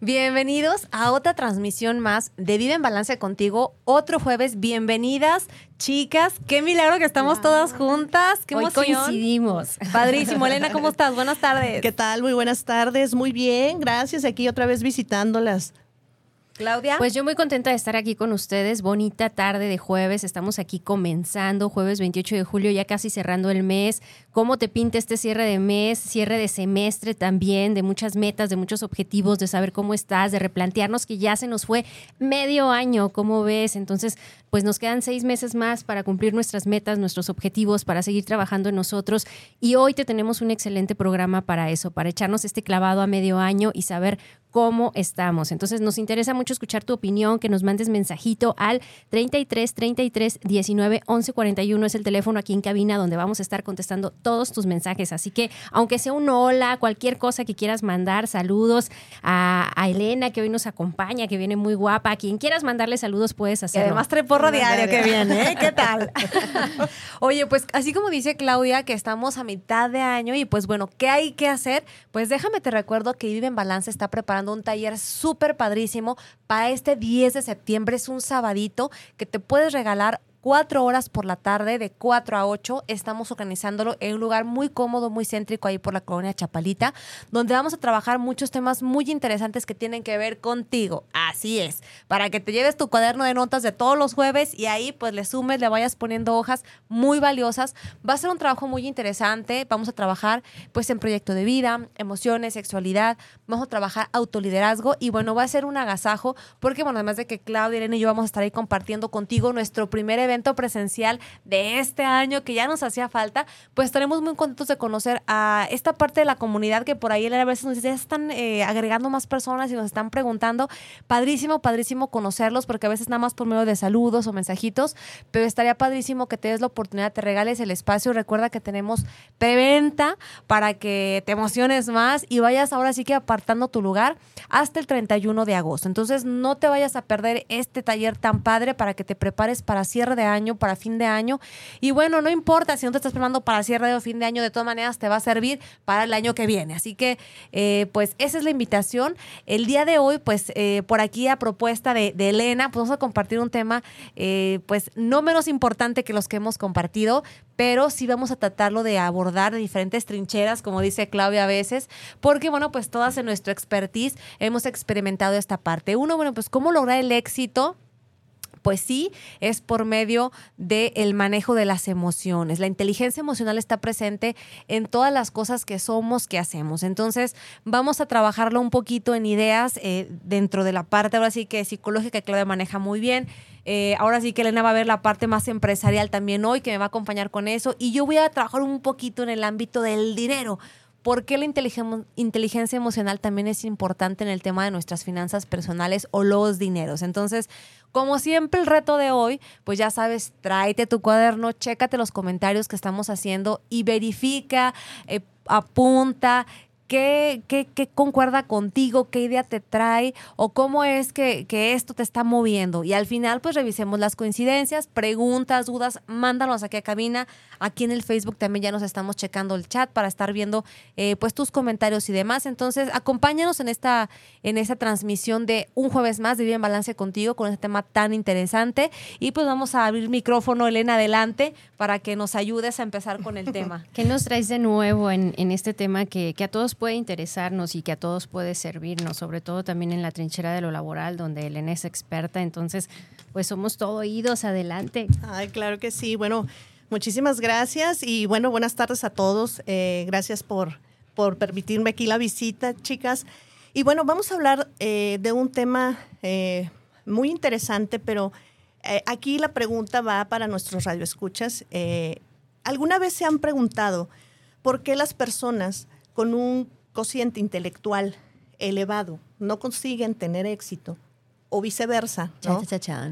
Bienvenidos a otra transmisión más de Vive en Balance contigo. Otro jueves, bienvenidas, chicas. Qué milagro que estamos todas juntas. Qué Hoy emoción. coincidimos. Padrísimo. Elena, ¿cómo estás? Buenas tardes. ¿Qué tal? Muy buenas tardes. Muy bien, gracias. Aquí otra vez visitándolas. Claudia. Pues yo muy contenta de estar aquí con ustedes. Bonita tarde de jueves. Estamos aquí comenzando, jueves 28 de julio, ya casi cerrando el mes. ¿Cómo te pinta este cierre de mes, cierre de semestre también, de muchas metas, de muchos objetivos, de saber cómo estás, de replantearnos que ya se nos fue medio año, ¿cómo ves? Entonces, pues nos quedan seis meses más para cumplir nuestras metas, nuestros objetivos, para seguir trabajando en nosotros. Y hoy te tenemos un excelente programa para eso, para echarnos este clavado a medio año y saber cómo estamos. Entonces nos interesa mucho escuchar tu opinión, que nos mandes mensajito al 33 33 19 11 41 es el teléfono aquí en cabina donde vamos a estar contestando todos tus mensajes. Así que aunque sea un hola, cualquier cosa que quieras mandar, saludos a, Elena que hoy nos acompaña, que viene muy guapa, a quien quieras mandarle saludos puedes Y hacerlo. además trae porra Qué diaria. bien, ¿eh? ¿Qué tal? Oye, pues así como dice Claudia, que estamos a mitad de año y pues bueno, ¿qué hay que hacer? Pues déjame te recuerdo que Vive en Balance está preparando un taller súper padrísimo para este 10 de septiembre. Es un sabadito que te puedes regalar cuatro horas por la tarde, de 4 a 8. Estamos organizándolo en un lugar muy cómodo, muy céntrico ahí por la colonia Chapalita, donde vamos a trabajar muchos temas muy interesantes que tienen que ver contigo. Así es, para que te lleves tu cuaderno de notas de todos los jueves y ahí pues le sumes, le vayas poniendo hojas muy valiosas. Va a ser un trabajo muy interesante. Vamos a trabajar pues en proyecto de vida, emociones, sexualidad. Vamos a trabajar autoliderazgo y bueno, va a ser un agasajo porque bueno, además de que Claudia, Irene y yo vamos a estar ahí compartiendo contigo nuestro primer evento presencial de este año que ya nos hacía falta, pues estaremos muy contentos de conocer a esta parte de la comunidad que por ahí a veces nos dice, ya están eh, agregando más personas y nos están preguntando. Padrísimo, padrísimo conocerlos porque a veces nada más por medio de saludos o mensajitos, pero estaría padrísimo que te des la oportunidad, te regales el espacio. Recuerda que tenemos preventa para que te emociones más y vayas ahora sí que apartando tu lugar hasta el 31 de agosto. Entonces no te vayas a perder este taller tan padre para que te prepares para cierre de año, para fin de año. Y bueno, no importa si no te estás preparando para cierre o fin de año, de todas maneras te va a servir para el año que viene. Así que, eh, pues esa es la invitación. El día de hoy, pues eh, por aquí a propuesta de, de Elena, pues vamos a compartir un tema, eh, pues no menos importante que los que hemos compartido, pero sí vamos a tratarlo de abordar de diferentes trincheras, como dice Claudia a veces, porque bueno, pues todas en nuestro expertise hemos experimentado esta parte. Uno, bueno, pues cómo lograr el éxito pues sí, es por medio del manejo de las emociones. La inteligencia emocional está presente en todas las cosas que somos, que hacemos. Entonces, vamos a trabajarlo un poquito en ideas eh, dentro de la parte, ahora sí que psicológica, que Claudia maneja muy bien. Eh, ahora sí que Elena va a ver la parte más empresarial también hoy, que me va a acompañar con eso. Y yo voy a trabajar un poquito en el ámbito del dinero. ¿Por qué la inteligen- inteligencia emocional también es importante en el tema de nuestras finanzas personales o los dineros? Entonces, como siempre, el reto de hoy, pues ya sabes, tráete tu cuaderno, chécate los comentarios que estamos haciendo y verifica, eh, apunta. ¿Qué, qué, qué concuerda contigo? ¿Qué idea te trae? ¿O cómo es que, que esto te está moviendo? Y al final, pues revisemos las coincidencias, preguntas, dudas, mándanos aquí a cabina. Aquí en el Facebook también ya nos estamos checando el chat para estar viendo eh, pues tus comentarios y demás. Entonces, acompáñanos en esta, en esta transmisión de un jueves más de Vive en Balance contigo con este tema tan interesante. Y pues vamos a abrir micrófono, Elena, adelante, para que nos ayudes a empezar con el tema. ¿Qué nos traes de nuevo en, en este tema que, que a todos puede interesarnos y que a todos puede servirnos, sobre todo también en la trinchera de lo laboral, donde Elena es experta? Entonces, pues somos todo oídos, adelante. Ay, claro que sí. Bueno, muchísimas gracias y bueno, buenas tardes a todos. Eh, gracias por, por permitirme aquí la visita, chicas. Y bueno, vamos a hablar eh, de un tema eh, muy interesante, pero aquí la pregunta va para nuestros radioescuchas. ¿Alguna vez se han preguntado por qué las personas con un cociente intelectual elevado no consiguen tener éxito o viceversa. ¿no?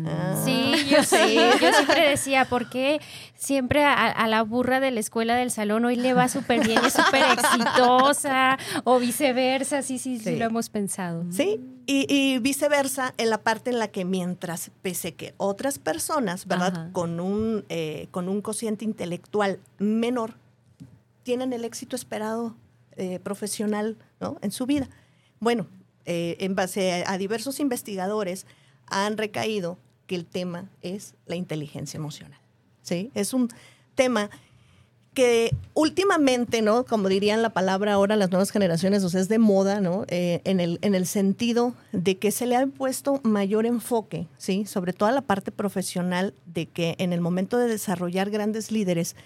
Ah. Sí, yo sí. Yo siempre decía, ¿por qué siempre a, a la burra de la escuela del salón hoy le va súper bien, es súper exitosa? O viceversa, sí, sí, sí, Sí. lo hemos pensado. Sí, y, y viceversa en la parte en la que mientras, pese que otras personas, ¿verdad? Ajá. Con un, eh, con un cociente intelectual menor, tienen el éxito esperado eh, profesional ¿no? en su vida. Bueno, eh, en base a, diversos investigadores han recaído que el tema es la inteligencia emocional. ¿sí? Es un tema que últimamente, ¿no? Como dirían la palabra ahora las nuevas generaciones, o sea, es de moda, ¿no? Eh, en, el, en el sentido de que se le ha puesto mayor enfoque, ¿sí? Sobre todo a la parte profesional, de que en el momento de desarrollar grandes líderes,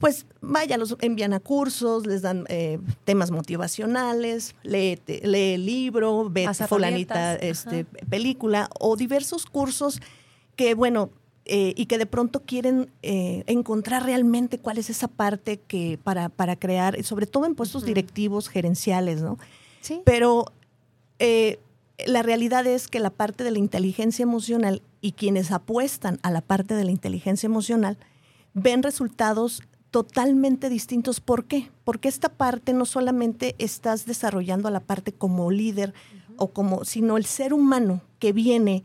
pues vaya, los envían a cursos, les dan eh, temas motivacionales, lee, lee el libro, ve fulanita este, película o diversos cursos que, bueno, eh, y que de pronto quieren eh, encontrar realmente cuál es esa parte que para, para crear, sobre todo en puestos directivos, gerenciales, ¿no? Sí. Pero eh, la realidad es que la parte de la inteligencia emocional y quienes apuestan a la parte de la inteligencia emocional ven resultados totalmente distintos. ¿Por qué? Porque esta parte no solamente estás desarrollando a la parte como líder o como, sino el ser humano que viene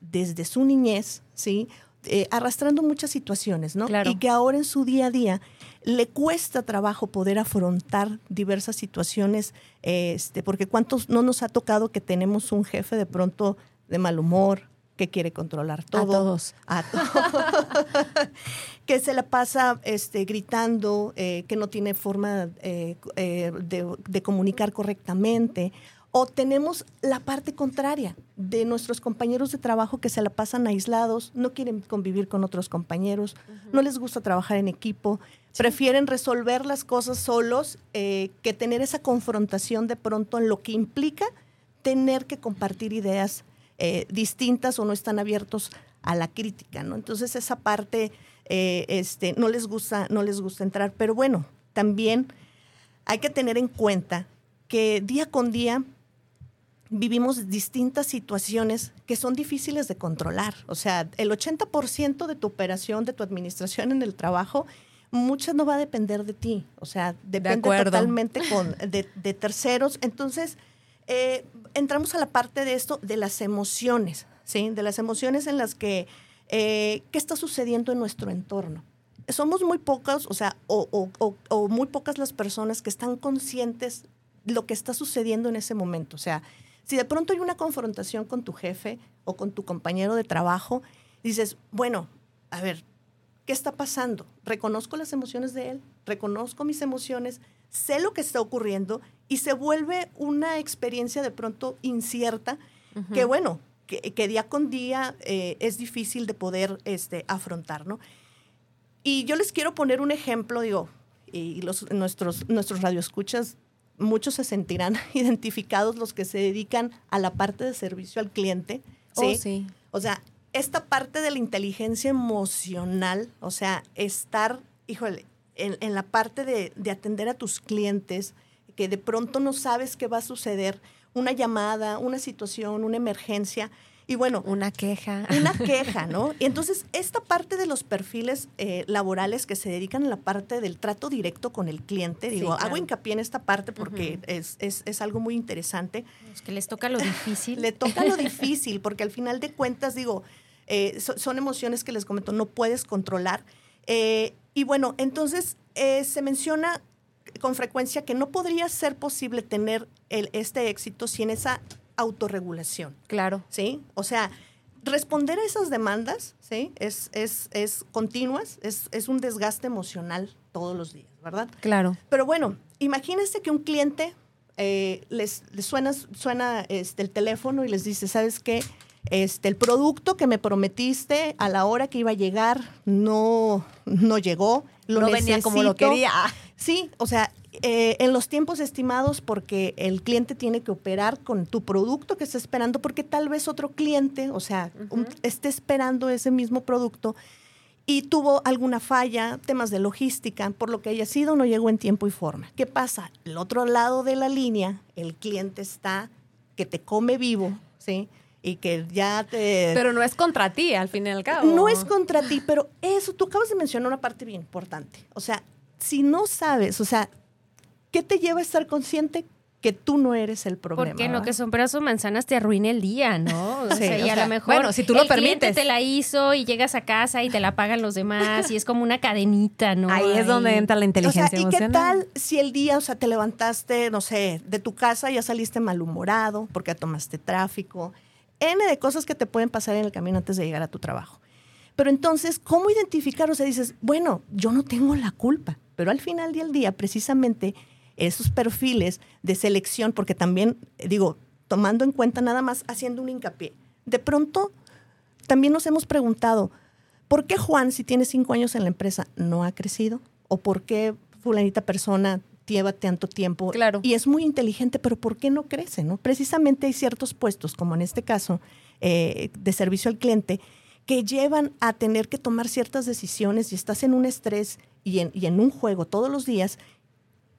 desde su niñez, ¿sí? Eh, arrastrando muchas situaciones, ¿no? Claro. Y que ahora en su día a día le cuesta trabajo poder afrontar diversas situaciones, este, porque cuántos no nos ha tocado que tenemos un jefe de pronto de mal humor, que quiere controlar todo. todos. A todos. que se la pasa este, gritando, eh, que no tiene forma eh, eh, de, de comunicar correctamente. O tenemos la parte contraria de nuestros compañeros de trabajo que se la pasan aislados, no quieren convivir con otros compañeros, no les gusta trabajar en equipo, prefieren resolver las cosas solos que tener esa confrontación de pronto en lo que implica tener que compartir ideas eh, distintas o no están abiertos a la crítica, ¿no? Entonces esa parte eh, este, no les gusta, no les gusta entrar. Pero bueno, también hay que tener en cuenta que día con día vivimos distintas situaciones que son difíciles de controlar. O sea, el 80% de tu operación, de tu administración en el trabajo, muchas no va a depender de ti. O sea, depende totalmente con, de, de terceros. Entonces, eh, entramos a la parte de esto, de las emociones, ¿sí? De las emociones en las que, eh, ¿qué está sucediendo en nuestro entorno? Somos muy pocas, o sea, o, o- muy pocas las personas que están conscientes de lo que está sucediendo en ese momento. O sea, si de pronto hay una confrontación con tu jefe o con tu compañero de trabajo, dices, bueno, a ver, ¿qué está pasando? Reconozco las emociones de él, reconozco mis emociones, sé lo que está ocurriendo y se vuelve una experiencia de pronto incierta que, bueno, que, que día con día eh, es difícil de poder este, afrontar, ¿no? Y yo les quiero poner un ejemplo, digo, y los, nuestros, nuestros radioescuchas, muchos se sentirán identificados los que se dedican a la parte de servicio al cliente. ¿sí? Oh, sí. O sea, esta parte de la inteligencia emocional, o sea, estar, híjole, en, en la parte de, de atender a tus clientes, que de pronto no sabes qué va a suceder, una llamada, una situación, una emergencia, y bueno, Una queja. una queja, ¿no? Y entonces, esta parte de los perfiles eh, laborales que se dedican a la parte del trato directo con el cliente, Sí, digo, claro. hago hincapié en esta parte porque es, es- es algo muy interesante. Es que les toca lo difícil. Le toca lo difícil, porque al final de cuentas, digo, eh, so- son emociones que les comento, no puedes controlar. Eh, y bueno, entonces se menciona con frecuencia que no podría ser posible tener el, este éxito sin esa autorregulación. Claro. ¿sí? O sea, responder a esas demandas, ¿sí? Es, es, es continuas, es, es un desgaste emocional todos los días, ¿verdad? Claro. Pero bueno, imagínense que un cliente eh, les, les suena, suena este, el teléfono y les dice, ¿sabes qué? Este, el producto que me prometiste a la hora que iba a llegar no, no llegó. Lo no venía como lo necesito". quería. Sí, o sea, eh, en los tiempos estimados porque el cliente tiene que operar con tu producto que está esperando porque tal vez otro cliente, o sea, un- esté esperando ese mismo producto y tuvo alguna falla, temas de logística, por lo que haya sido, no llegó en tiempo y forma. ¿Qué pasa? El otro lado de la línea, el cliente está que te come vivo, ¿sí? y que ya te... Pero no es contra ti, al fin y al cabo. No es contra ti, pero eso, tú acabas de mencionar una parte bien importante. O sea, si no sabes, o sea, ¿qué te lleva a estar consciente que tú no eres el problema. Porque lo que son peras o manzanas te arruina el día, ¿no? O sea, y a lo mejor bueno, si tú lo el permites. cliente te la hizo y llegas a casa y te la pagan los demás y es como una cadenita, ¿no? Ahí es donde entra la inteligencia o sea, ¿y qué tal si el día, o sea, te levantaste, no sé, de tu casa ya saliste malhumorado porque tomaste tráfico, N de cosas que te pueden pasar en el camino antes de llegar a tu trabajo. Pero entonces, ¿cómo identificar? O sea, dices, bueno, yo no tengo la culpa, pero al final del día, precisamente, esos perfiles de selección, porque también, digo, tomando en cuenta nada más, haciendo un hincapié, de pronto también nos hemos preguntado, ¿por qué Juan, si tiene cinco años en la empresa, no ha crecido? ¿O por qué fulanita persona lleva tanto tiempo Claro. y es muy inteligente, pero ¿por qué no crece? No? Precisamente hay ciertos puestos, como en este caso, eh, de servicio al cliente, que llevan a tener que tomar ciertas decisiones y estás en un estrés y en, y en un juego todos los días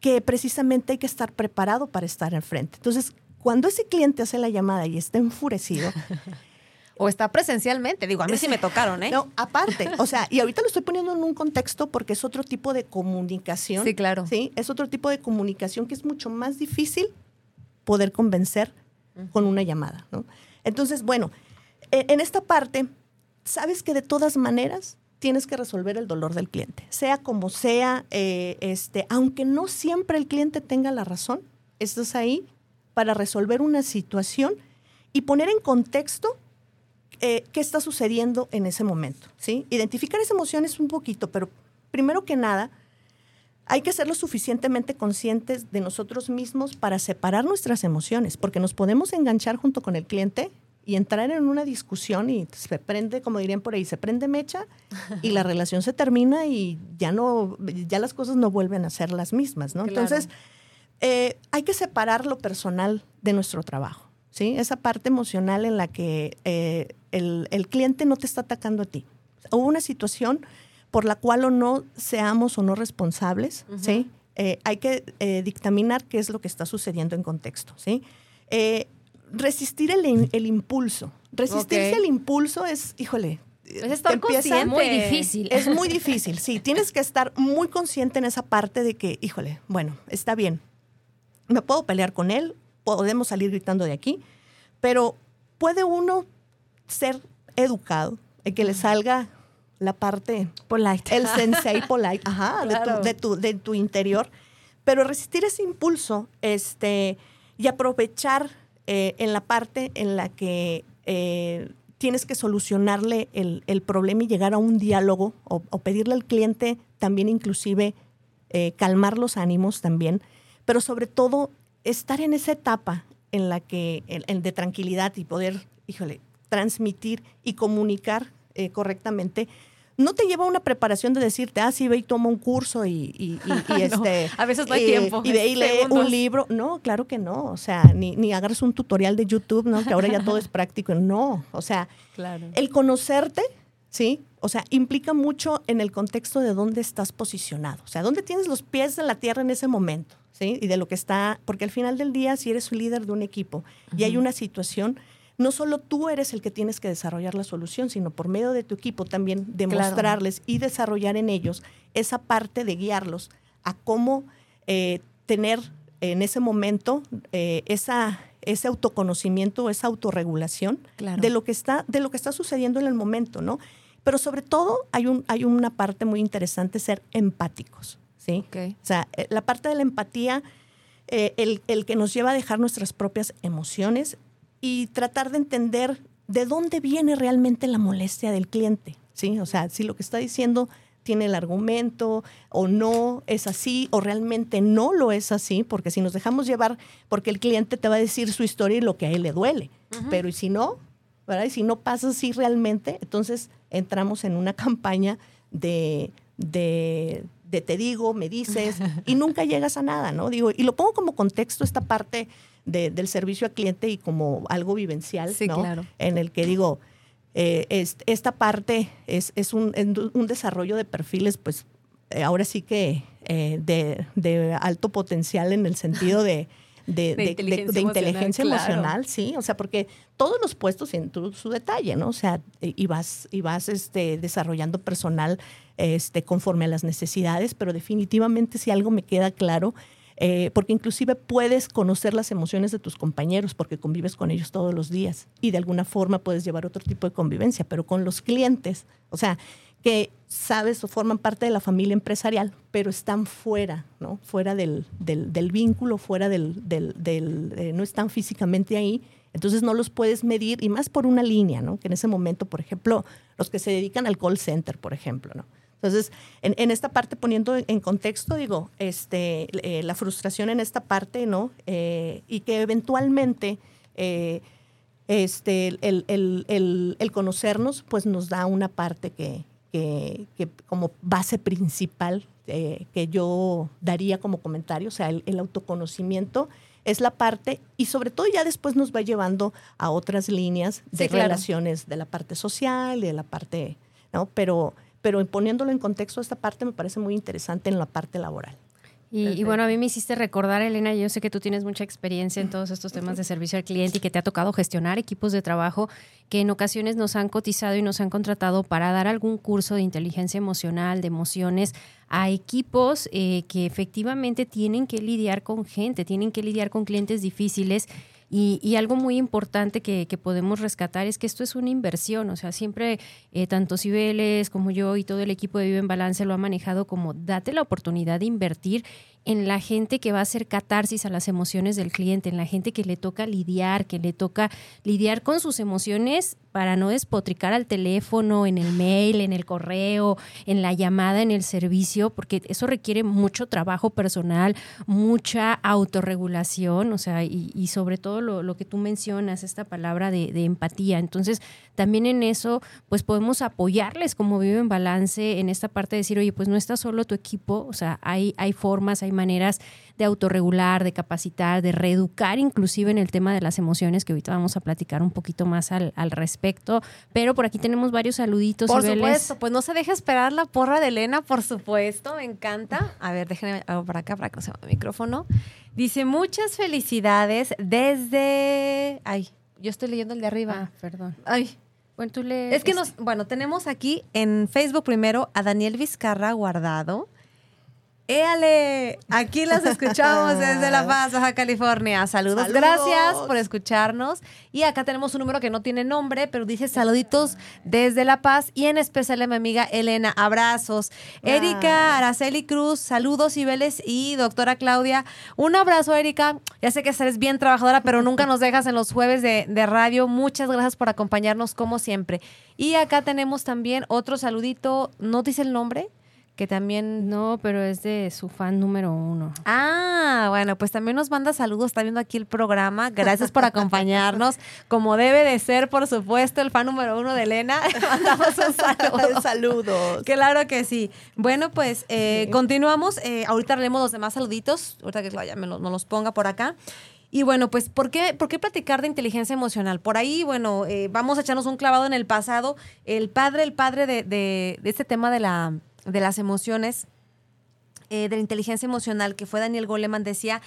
que precisamente hay que estar preparado para estar enfrente. Entonces, cuando ese cliente hace la llamada y está enfurecido, O está presencialmente. Digo, a mí sí me tocaron, ¿eh? no, aparte, o sea, y ahorita lo estoy poniendo en un contexto porque es otro tipo de comunicación. Sí, claro. Sí, es otro tipo de comunicación que es mucho más difícil poder convencer con una llamada, ¿no? Entonces, bueno, e- en esta parte, sabes que de todas maneras tienes que resolver el dolor del cliente, sea como sea, eh, este, aunque no siempre el cliente tenga la razón, estás ahí para resolver una situación y poner en contexto eh, qué está sucediendo en ese momento, ¿sí? Identificar esa emoción es un poquito, pero primero que nada, hay que ser lo suficientemente conscientes de nosotros mismos para separar nuestras emociones, porque nos podemos enganchar junto con el cliente y entrar en una discusión y se prende, como dirían por ahí, se prende mecha y la relación se termina y ya no, ya las cosas no vuelven a ser las mismas, ¿no? Claro. Entonces, eh, hay que separar lo personal de nuestro trabajo, ¿sí? Esa parte emocional en la que eh, el, el cliente no te está atacando a ti. Hubo una situación por la cual o no seamos o no responsables, ¿sí? Eh, hay que eh, dictaminar qué es lo que está sucediendo en contexto, ¿sí? Eh, resistir el, el impulso. Resistirse el impulso es, híjole, Es estar empieza- consciente. muy difícil. es muy difícil, sí. Tienes que estar muy consciente en esa parte de que, híjole, bueno, está bien. Me puedo pelear con él, podemos salir gritando de aquí, pero puede uno ser educado, y que le salga la parte, Polite. el sensei polite, ajá, de tu- de, tu, de tu interior, pero resistir ese impulso este, y aprovechar eh, en la parte en la que eh, tienes que solucionarle el, el problema y llegar a un diálogo o, pedirle al cliente también inclusive eh, calmar los ánimos también, pero sobre todo estar en esa etapa en la que, en de tranquilidad y poder, híjole, transmitir y comunicar correctamente, no te lleva una preparación de decirte, ah, sí, ve y toma un curso y, y- y- y, este... a veces no hay tiempo, Y ve y lee segundos. un libro. No, claro que no. O sea, ni, ni agarres un tutorial de YouTube, ¿no? Que ahora ya todo es práctico. No, o sea, Claro. el conocerte, ¿sí? O sea, implica mucho en el contexto de dónde estás posicionado. O sea, dónde tienes los pies en la tierra en ese momento, ¿sí? Y de lo que está, porque al final del día, si eres un líder de un equipo y hay una situación, no solo tú eres el que tienes que desarrollar la solución, sino por medio de tu equipo también demostrarles y desarrollar en ellos esa parte de guiarlos a cómo eh, tener en ese momento eh, esa, ese autoconocimiento, esa autorregulación Claro. de lo que está, de lo que está sucediendo en el momento, ¿no? Pero sobre todo hay, un, hay una parte muy interesante, ser empáticos, ¿sí? O sea, eh, la parte de la empatía, eh, el, el que nos lleva a dejar nuestras propias emociones y tratar de entender de dónde viene realmente la molestia del cliente, ¿sí? O sea, si lo que está diciendo tiene el argumento o no es así o realmente no lo es así, porque si nos dejamos llevar, porque el cliente te va a decir su historia y lo que a él le duele, pero y si no, ¿verdad? Y si no pasa así realmente, entonces entramos en una campaña de, de, de te digo, me dices, y nunca llegas a nada, ¿no? Digo, y lo pongo como contexto esta parte de- del servicio al cliente y como algo vivencial, Sí, ¿no? claro. En el que digo, eh, es- esta parte es, es un, un desarrollo de perfiles, pues eh, ahora sí que eh, de, de alto potencial en el sentido de, de, De de- de- inteligencia emocional, claro. emocional, sí, o sea, porque todos los puestos tienen su detalle, ¿no? O sea, eh, y vas, y vas este, desarrollando personal este, conforme a las necesidades, pero definitivamente si algo me queda claro, eh, porque inclusive puedes conocer las emociones de tus compañeros porque convives con ellos todos los días y de alguna forma puedes llevar otro tipo de convivencia, pero con los clientes, o sea, que sabes o forman parte de la familia empresarial, pero están fuera, ¿no? Fuera del, del- del vínculo, fuera del, del- eh, no están físicamente ahí, entonces no los puedes medir y más por una línea, ¿no? Que en ese momento, por ejemplo, los que se dedican al call center, por ejemplo, ¿no? Entonces, en, en esta parte, poniendo en contexto, digo, este, eh, la frustración en esta parte, ¿no? Eh, y que eventualmente eh, este, el, el- el- el conocernos, pues nos da una parte que, que- que como base principal eh, que yo daría como comentario, o sea, el, el autoconocimiento es la parte y sobre todo ya después nos va llevando a otras líneas de Sí, claro. relaciones de la parte social, de la parte, ¿no? Pero, pero poniéndolo en contexto, esta parte me parece muy interesante en la parte laboral. Y, y bueno, a mí me hiciste recordar, Elena, yo sé que tú tienes mucha experiencia en todos estos temas de servicio al cliente y que te ha tocado gestionar equipos de trabajo que en ocasiones nos han cotizado y nos han contratado para dar algún curso de inteligencia emocional, de emociones a equipos eh, que efectivamente tienen que lidiar con gente, tienen que lidiar con clientes difíciles. Y, y algo muy importante que, que podemos rescatar es que esto es una inversión, o sea, siempre eh, tanto Cibeles como yo y todo el equipo de Vive en Balance lo ha manejado como date la oportunidad de invertir en la gente que va a hacer catarsis a las emociones del cliente, en la gente que le toca lidiar, que le toca lidiar con sus emociones para no despotricar al teléfono, en el mail, en el correo, en la llamada, en el servicio, porque eso requiere mucho trabajo personal, mucha autorregulación, o sea, y, y sobre todo lo, que tú mencionas, esta palabra de empatía. Entonces, también en eso, pues podemos apoyarles como Vive en Balance en esta parte de decir, oye, pues no está solo tu equipo, o sea, hay, hay formas, hay maneras de autorregular, de capacitar, de reeducar inclusive en el tema de las emociones, que ahorita vamos a platicar un poquito más al, al respecto. Pero por aquí tenemos varios saluditos. Por Cibeles. supuesto, pues no se deje esperar la porra de Elena, por supuesto, me encanta. A ver, déjenme algo para acá, para que se me el micrófono. Dice, muchas felicidades desde... Ay, yo estoy leyendo el de arriba. Ah, perdón. Ay, Bueno, le... es que nos... Bueno, tenemos aquí en Facebook primero a Daniel Vizcarra Guardado. ¡Éale! Aquí las escuchamos desde La Paz, Baja California. Saludos. Saludos. Gracias por escucharnos. Y acá tenemos un número que no tiene nombre, pero dice saluditos desde La Paz y en especial a mi amiga Elena. Abrazos. Erika, Araceli Cruz, saludos Cibeles y doctora Claudia. Un abrazo, Erika. Ya sé que eres bien trabajadora, pero nunca nos dejas en los jueves de, de radio. Muchas gracias por acompañarnos como siempre. Y acá tenemos también otro saludito. ¿No dice el nombre? Que también No, pero es de su fan número uno. Ah, bueno, pues también nos manda saludos, está viendo aquí el programa. Gracias por acompañarnos. Como debe de ser, por supuesto, el fan número uno de Elena. Mandamos un saludo. Saludos. Claro que sí. Bueno, pues eh, continuamos. Eh, ahorita leemos los demás saluditos. Ahorita que Claudia me los, nos los ponga por acá. Y bueno, pues, ¿por qué, ¿por qué platicar de inteligencia emocional? Por ahí, bueno, eh, vamos a echarnos un clavado en el pasado. El padre, el padre de, de- de este tema de, la, de las emociones, eh, de la inteligencia emocional, que fue Daniel Goleman, decía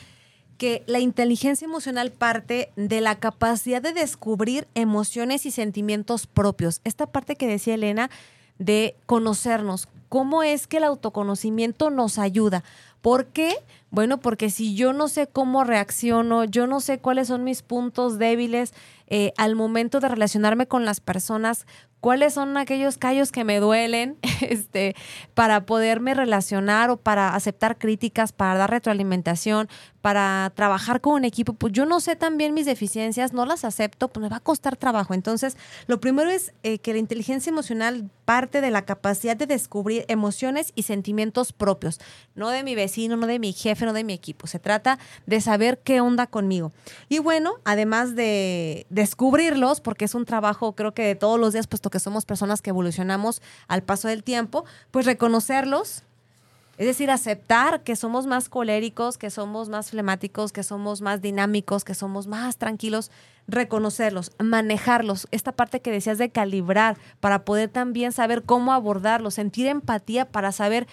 que la inteligencia emocional parte de la capacidad de descubrir emociones y sentimientos propios. Esta parte que decía Elena de conocernos, cómo es que el autoconocimiento nos ayuda. ¿Por qué? Bueno, porque si yo no sé cómo reacciono, yo no sé cuáles son mis puntos débiles eh, al momento de relacionarme con las personas, cuáles son aquellos callos que me duelen este, para poderme relacionar o para aceptar críticas, para dar retroalimentación, para trabajar con un equipo, pues yo no sé también mis deficiencias, no las acepto, pues me va a costar trabajo. Entonces, lo primero es eh, que la inteligencia emocional parte de la capacidad de descubrir emociones y sentimientos propios, no de mi vecino, no de mi jefe, no de mi equipo. Se trata de saber qué onda conmigo. Y bueno, además de descubrirlos, porque es un trabajo creo que de todos los días, puesto que somos personas que evolucionamos al paso del tiempo, pues reconocerlos, es decir, aceptar que somos más coléricos, que somos más flemáticos, que somos más dinámicos, que somos más tranquilos, reconocerlos, manejarlos. Esta parte que decías de calibrar para poder también saber cómo abordarlos, sentir empatía para saber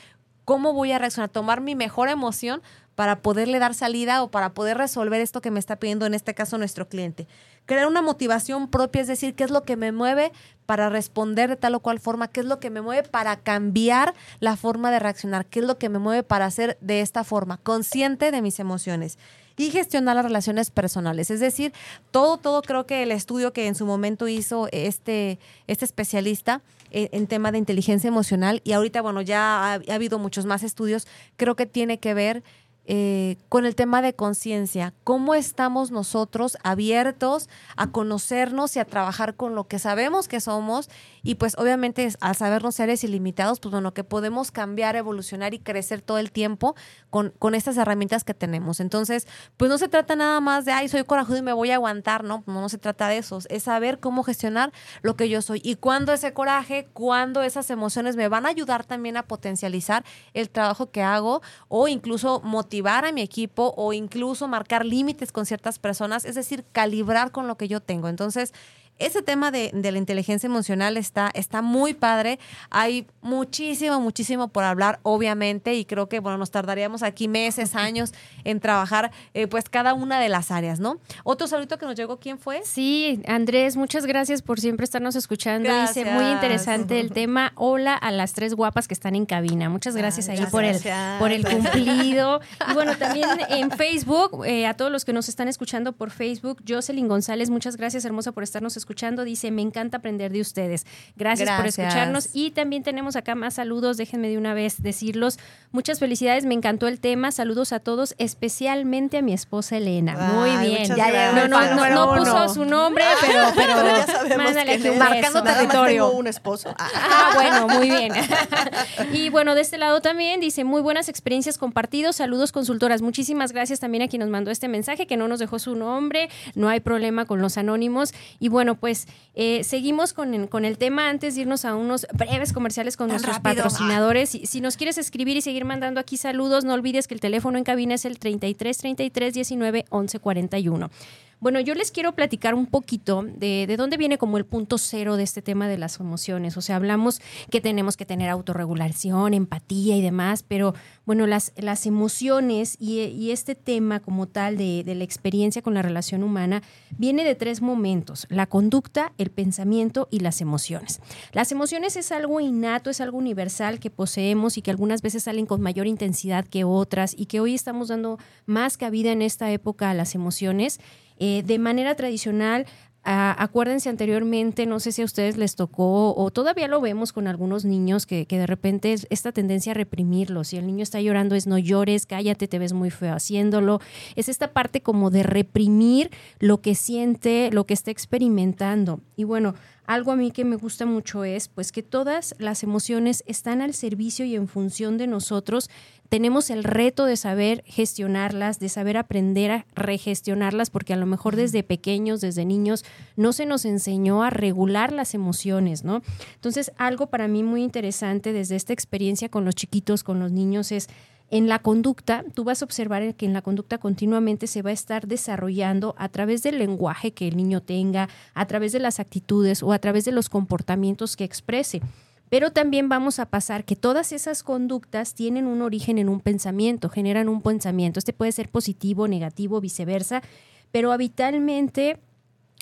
cómo voy a reaccionar, tomar mi mejor emoción para poderle dar salida o para poder resolver esto que me está pidiendo en este caso nuestro cliente. Crear una motivación propia, es decir, qué es lo que me mueve para responder de tal o cual forma, qué es lo que me mueve para cambiar la forma de reaccionar, qué es lo que me mueve para hacer de esta forma, consciente de mis emociones y gestionar las relaciones personales. Es decir, todo, todo creo que el estudio que en su momento hizo este, este especialista en, tema de inteligencia emocional y ahorita, bueno, ya ha, ha habido muchos más estudios, creo que tiene que ver eh, con el tema de conciencia, cómo estamos nosotros abiertos a conocernos y a trabajar con lo que sabemos que somos y pues obviamente al sabernos seres ilimitados, pues bueno, que podemos cambiar, evolucionar y crecer todo el tiempo con, estas herramientas que tenemos. Entonces, pues no se trata nada más de, ay, soy corajudo y me voy a aguantar, ¿no? No, no se trata de eso, es saber cómo gestionar lo que yo soy y cuándo ese coraje, cuándo esas emociones me van a ayudar también a potencializar el trabajo que hago o incluso motivar a mi equipo o incluso marcar límites con ciertas personas, es decir, calibrar con lo que yo tengo. Entonces, ese tema de, de, la inteligencia emocional está, está muy padre. Hay muchísimo, muchísimo por hablar, obviamente, y creo que, bueno, nos tardaríamos aquí meses, años en trabajar, eh, pues, cada una de las áreas, ¿no? Otro saludito que nos llegó, ¿quién fue? Sí, Andrés, muchas gracias por siempre estarnos escuchando. Gracias. Dice, muy interesante el tema. Hola a las tres guapas que están en cabina. Muchas gracias Ay, ahí por el, gracias. por el cumplido. Y bueno, también en Facebook, eh, a todos los que nos están escuchando por Facebook, Jocelyn González, muchas gracias, hermosa, por estarnos escuchando. Dice, me encanta aprender de ustedes. Gracias, por escucharnos. Y también tenemos acá más saludos. Déjenme de una vez decirlos. Muchas felicidades, me encantó el tema. Saludos a todos, especialmente a mi esposa Elena. Muy bien. Ya llegó No, no, no, no puso su nombre, pero, pero, Pero ya sabemos un es. Marcando. Nada más territorio. tengo un esposo. Ah. Ah, bueno, muy bien. y bueno, de este lado también dice, muy buenas experiencias compartidos. Saludos, consultoras. Muchísimas gracias también a quien nos mandó este mensaje, que no nos dejó su nombre. No hay problema con los anónimos. Y bueno, pues eh, seguimos con, el- con el tema antes de irnos a unos breves comerciales con Tan nuestros rápido. patrocinadores. Si, si nos quieres escribir y seguir mandando aquí saludos, no olvides que el teléfono en cabina es el 33 33 19 11 41. Bueno, yo les quiero platicar un poquito de, de dónde viene como el punto cero de este tema de las emociones. O sea, hablamos que tenemos que tener autorregulación, empatía y demás, pero bueno, las, las emociones y, este tema como tal de, de la experiencia con la relación humana viene de tres momentos, la conducta, el pensamiento y las emociones. Las emociones es algo innato, es algo universal que poseemos y que algunas veces salen con mayor intensidad que otras y que hoy estamos dando más cabida en esta época a las emociones. Eh, de manera tradicional, acuérdense anteriormente, no sé si a ustedes les tocó o todavía lo vemos con algunos niños que, que de repente es esta tendencia a reprimirlo. Si el niño está llorando es no llores, cállate, te ves muy feo haciéndolo. Es esta parte como de reprimir lo que siente, lo que está experimentando. Y bueno, algo a mí que me gusta mucho es pues que todas las emociones están al servicio y en función de nosotros. Tenemos el reto de saber gestionarlas, de saber aprender a regestionarlas, porque a lo mejor desde pequeños, desde niños, no se nos enseñó a regular las emociones, ¿no? Entonces, algo para mí muy interesante desde esta experiencia con los chiquitos, con los niños, es en la conducta, tú vas a observar que en la conducta continuamente se va a estar desarrollando a través del lenguaje que el niño tenga, a través de las actitudes o a través de los comportamientos que exprese. Pero también vamos a pasar que todas esas conductas tienen un origen en un pensamiento, generan un pensamiento. Este puede ser positivo, negativo, viceversa, pero habitualmente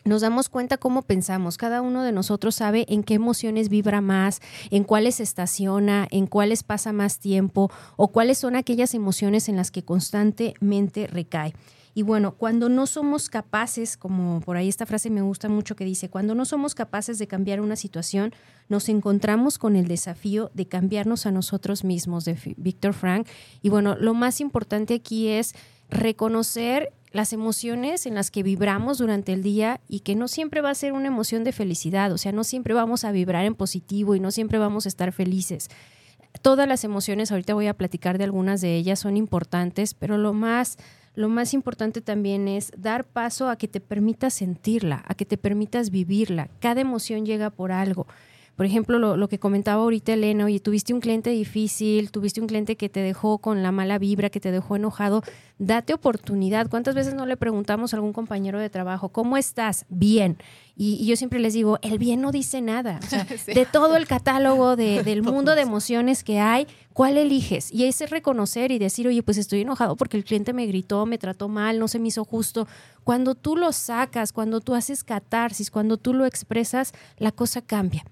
nos damos cuenta cómo pensamos. Cada uno de nosotros sabe en qué emociones vibra más, en cuáles estaciona, en cuáles pasa más tiempo o cuáles son aquellas emociones en las que constantemente recae. Y bueno, cuando no somos capaces, como por ahí esta frase me gusta mucho que dice, cuando no somos capaces de cambiar una situación, nos encontramos con el desafío de cambiarnos a nosotros mismos, de Víctor Frank. Y bueno, lo más importante aquí es reconocer las emociones en las que vibramos durante el día y que no siempre va a ser una emoción de felicidad, o sea, no siempre vamos a vibrar en positivo y no siempre vamos a estar felices. Todas las emociones, ahorita voy a platicar de algunas de ellas, son importantes, pero lo más lo más importante también es dar paso a que te permitas sentirla, a que te permitas vivirla. Cada emoción llega por algo. Por ejemplo, lo, lo, que comentaba ahorita Elena, oye, tuviste un cliente difícil, tuviste un cliente que te dejó con la mala vibra, que te dejó enojado, date oportunidad. ¿Cuántas veces no le preguntamos a algún compañero de trabajo, ¿cómo estás? Bien. Y, yo siempre les digo, el bien no dice nada. De todo el catálogo de, del mundo de emociones que hay, ¿cuál eliges? Y es reconocer y decir, oye, pues estoy enojado porque el cliente me gritó, me trató mal, no se me hizo justo. Cuando tú lo sacas, cuando tú haces catarsis, cuando tú lo expresas, la cosa cambia.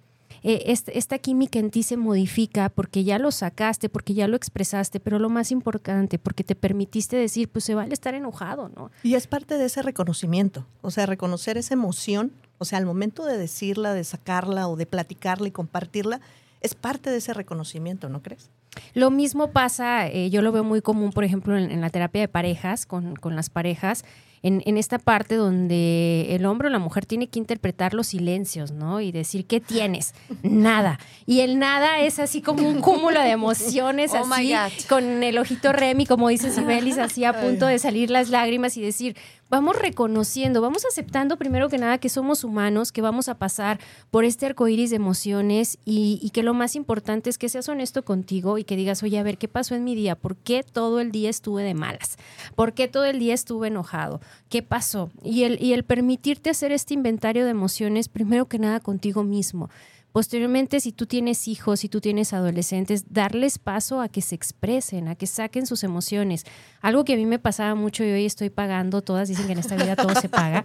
Eh, esta química en ti se modifica porque ya lo sacaste, porque ya lo expresaste, pero lo más importante, porque te permitiste decir, pues se vale estar enojado, ¿no? Y es parte de ese reconocimiento, o sea, reconocer esa emoción, o sea, al momento de decirla, de sacarla o de platicarla y compartirla, es parte de ese reconocimiento, ¿no crees? Lo mismo pasa, eh, yo lo veo muy común, por ejemplo, en, la terapia de parejas, con, con las parejas en, esta parte donde el hombre o la mujer tiene que interpretar los silencios, ¿no? Y decir, ¿qué tienes? Nada. Y el nada es así como un cúmulo de emociones, oh así, con el ojito Remy, como dice Sibelis, así a punto de salir las lágrimas y decir, vamos reconociendo, vamos aceptando primero que nada que somos humanos, que vamos a pasar por este arco iris de emociones y, y, que lo más importante es que seas honesto contigo y que digas, oye, a ver, ¿qué pasó en mi día? ¿Por qué todo el día estuve de malas? ¿Por qué todo el día estuve enojado? ¿Qué pasó? Y el, y el permitirte hacer este inventario de emociones, primero que nada contigo mismo. Posteriormente, si tú tienes hijos, si tú tienes adolescentes, darles paso a que se expresen, a que saquen sus emociones. Algo que a mí me pasaba mucho y hoy estoy pagando, todas dicen que en esta vida todo se paga.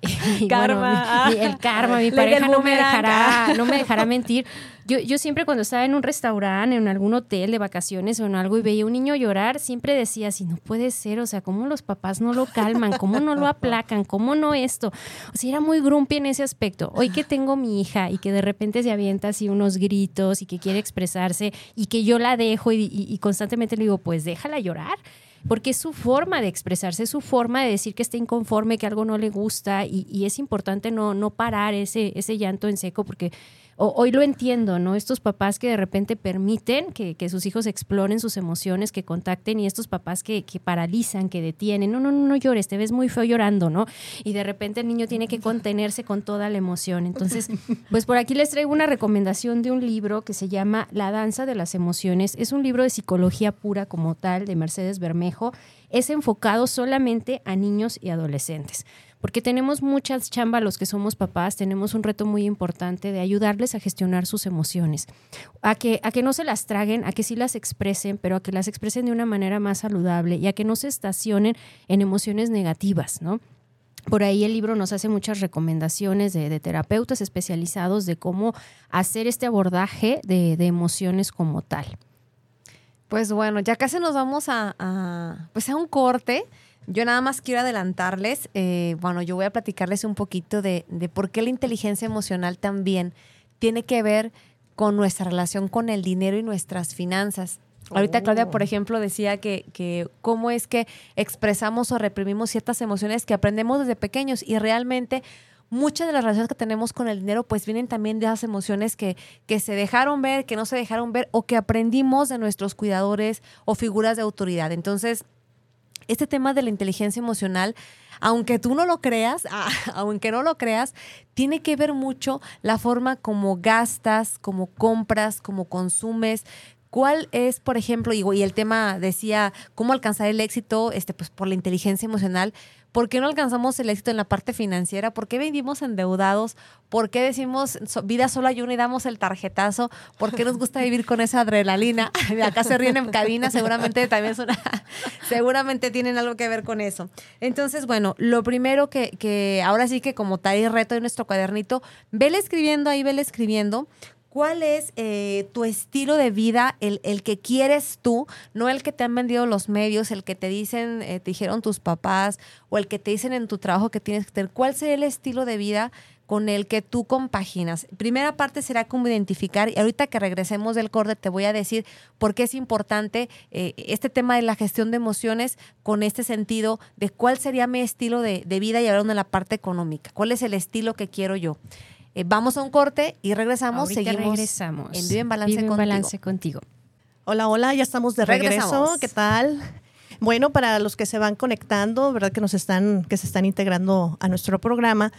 karma. el karma, mi pareja no me dejará, no me dejará mentir. Yo, yo siempre cuando estaba en un restaurante, en algún hotel de vacaciones o en algo y veía a un niño llorar, siempre decía, si no puede ser, o sea, ¿cómo los papás no lo calman? ¿Cómo no lo aplacan? ¿Cómo no esto? O sea, era muy grumpy en ese aspecto. Hoy que tengo mi hija y que de repente se avienta así unos gritos y que quiere expresarse y que yo la dejo y constantemente le digo, pues déjala llorar porque es su forma de expresarse, es su forma de decir que está inconforme, que algo no le gusta y, y es importante no, no parar ese, ese llanto en seco porque hoy lo entiendo, ¿no? Estos papás que de repente permiten que, sus hijos exploren sus emociones, que contacten, y estos papás que, que, paralizan, que detienen. No, no, no, no llores, te ves muy feo llorando, ¿no? Y de repente el niño tiene que contenerse con toda la emoción. Entonces, pues por aquí les traigo una recomendación de un libro que se llama La danza de las emociones. Es un libro de psicología pura como tal, de Mercedes Bermejo. Es enfocado solamente a niños y adolescentes porque tenemos muchas chambas los que somos papás, tenemos un reto muy importante de ayudarles a gestionar sus emociones, a que, a que no se las traguen, a que sí las expresen, pero a que las expresen de una manera más saludable y a que no se estacionen en emociones negativas, ¿no? Por ahí el libro nos hace muchas recomendaciones de, terapeutas especializados de cómo hacer este abordaje de, emociones como tal. Pues bueno, ya casi nos vamos a, pues a un corte. Yo nada más quiero adelantarles, eh, bueno, yo voy a platicarles un poquito de, de, por qué la inteligencia emocional también tiene que ver con nuestra relación con el dinero y nuestras finanzas. Ahorita Claudia, por oh. ejemplo, decía que, que cómo es que expresamos o reprimimos ciertas emociones que aprendemos desde pequeños y realmente muchas de las relaciones que tenemos con el dinero pues vienen también de esas emociones que, que se dejaron ver, que no se dejaron ver o que aprendimos de nuestros cuidadores o figuras de autoridad. Entonces, este tema de la inteligencia emocional, aunque tú no lo creas, ah, aunque no lo creas, tiene que ver mucho la forma como gastas, como compras, como consumes, ¿Cuál es, por ejemplo, y, el tema decía cómo alcanzar el éxito este, pues, por la inteligencia emocional? ¿Por qué no alcanzamos el éxito en la parte financiera? ¿Por qué vivimos endeudados? ¿Por qué decimos vida solo hay una y damos el tarjetazo? ¿Por qué nos gusta vivir con esa adrenalina? Acá se ríen en cabina, seguramente también es seguramente tienen algo que ver con eso. Entonces, bueno, lo primero que, que ahora sí que como tal y reto de nuestro cuadernito, vele escribiendo ahí, vele escribiendo ¿Cuál es eh, tu estilo de vida, el, el, que quieres tú, no el que te han vendido los medios, el que te dicen, eh, te dijeron tus papás o el que te dicen en tu trabajo que tienes que tener? ¿Cuál sería el estilo de vida con el que tú compaginas? Primera parte será como identificar, y ahorita que regresemos del corte te voy a decir por qué es importante eh, este tema de la gestión de emociones con este sentido de cuál sería mi estilo de, de vida y hablando de la parte económica. ¿Cuál es el estilo que quiero yo? Eh, vamos a un corte y regresamos. seguimos regresamos. en Vive en Balance, balance contigo. Hola, hola, ya estamos de regreso. ¿Qué tal? Bueno, para los que se van conectando, ¿verdad? Que nos están, que se están integrando a nuestro programa.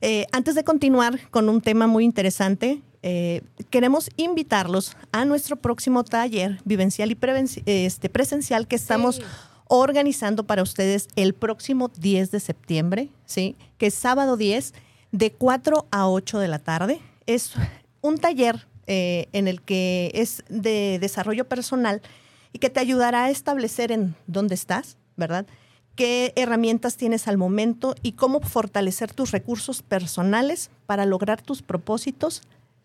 Eh, antes de continuar con un tema muy interesante, eh, queremos invitarlos a nuestro próximo taller vivencial y este, presencial que estamos organizando para ustedes el próximo 10 de septiembre, ¿sí? que es sábado 10, de 4 a 8 de la tarde. Es un taller eh, en el que es de desarrollo personal y que te ayudará a establecer en dónde estás, ¿verdad? qué herramientas tienes al momento y cómo fortalecer tus recursos personales para lograr tus propósitos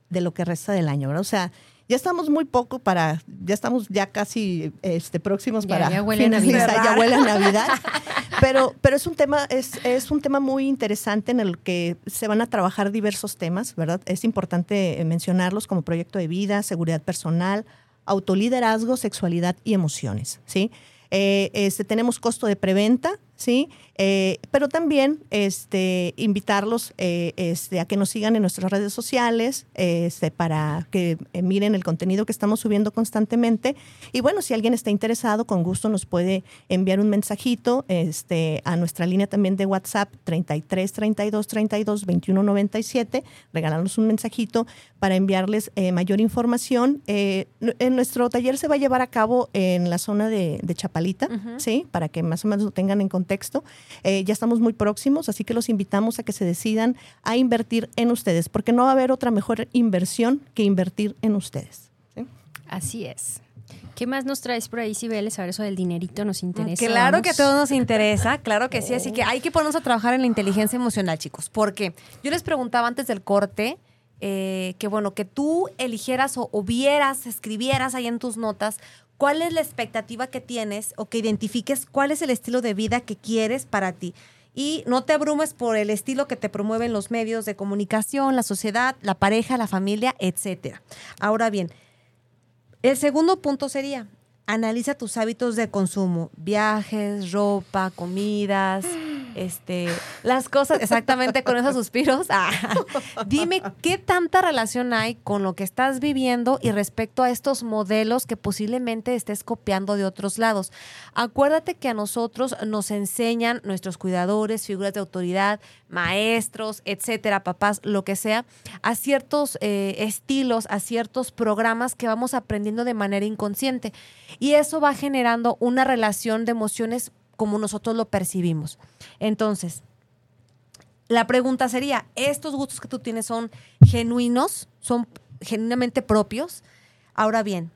de lo que resta del año, ¿verdad? O sea, ya estamos muy poco para, ya estamos ya casi este, próximos para ya huele Navidad. ya huele a Navidad. pero, pero es un tema, es, es un tema muy interesante en el que se van a trabajar diversos temas, ¿verdad? Es importante mencionarlos como proyecto de vida, seguridad personal, autoliderazgo, sexualidad y emociones, ¿sí? Eh, este, tenemos costo de preventa, ¿sí? Eh, pero también este, invitarlos eh, este, a que nos sigan en nuestras redes sociales este, para que eh, miren el contenido que estamos subiendo constantemente. Y bueno, si alguien está interesado, con gusto nos puede enviar un mensajito este, a nuestra línea también de WhatsApp 33 32 32 21 97, regalarnos un mensajito para enviarles mayor información. en nuestro taller se va a llevar a cabo en la zona de, Chapalita, ¿sí? Para que más o menos lo tengan en contexto. Eh, ya estamos muy próximos, así que los invitamos a que se decidan a invertir en ustedes, porque no va a haber otra mejor inversión que invertir en ustedes. Así es. ¿Qué más nos traes por ahí, Sibel? Saber eso del dinerito nos interesa. Claro que a todos nos interesa, claro que sí. Así que hay que ponernos a trabajar en la inteligencia emocional, chicos. Porque yo les preguntaba antes del corte eh, que, bueno, que tú eligieras o, o, vieras, escribieras ahí en tus notas cuál es la expectativa que tienes o que identifiques cuál es el estilo de vida que quieres para ti. Y no te abrumes por el estilo que te promueven los medios de comunicación, la sociedad, la pareja, la familia, etc. Ahora bien, el segundo punto sería, analiza tus hábitos de consumo, viajes, ropa, comidas, este, las cosas, exactamente con esos suspiros. Ah, dime qué tanta relación hay con lo que estás viviendo y respecto a estos modelos que posiblemente estés copiando de otros lados. Acuérdate que a nosotros nos enseñan nuestros cuidadores, figuras de autoridad, maestros, etcétera, papás, lo que sea, a ciertos eh, estilos, a ciertos programas que vamos aprendiendo de manera inconsciente. Y eso va generando una relación de emociones como nosotros lo percibimos. Entonces, la pregunta sería, ¿estos gustos que tú tienes son genuinos? ¿Son genuinamente propios? Ahora bien,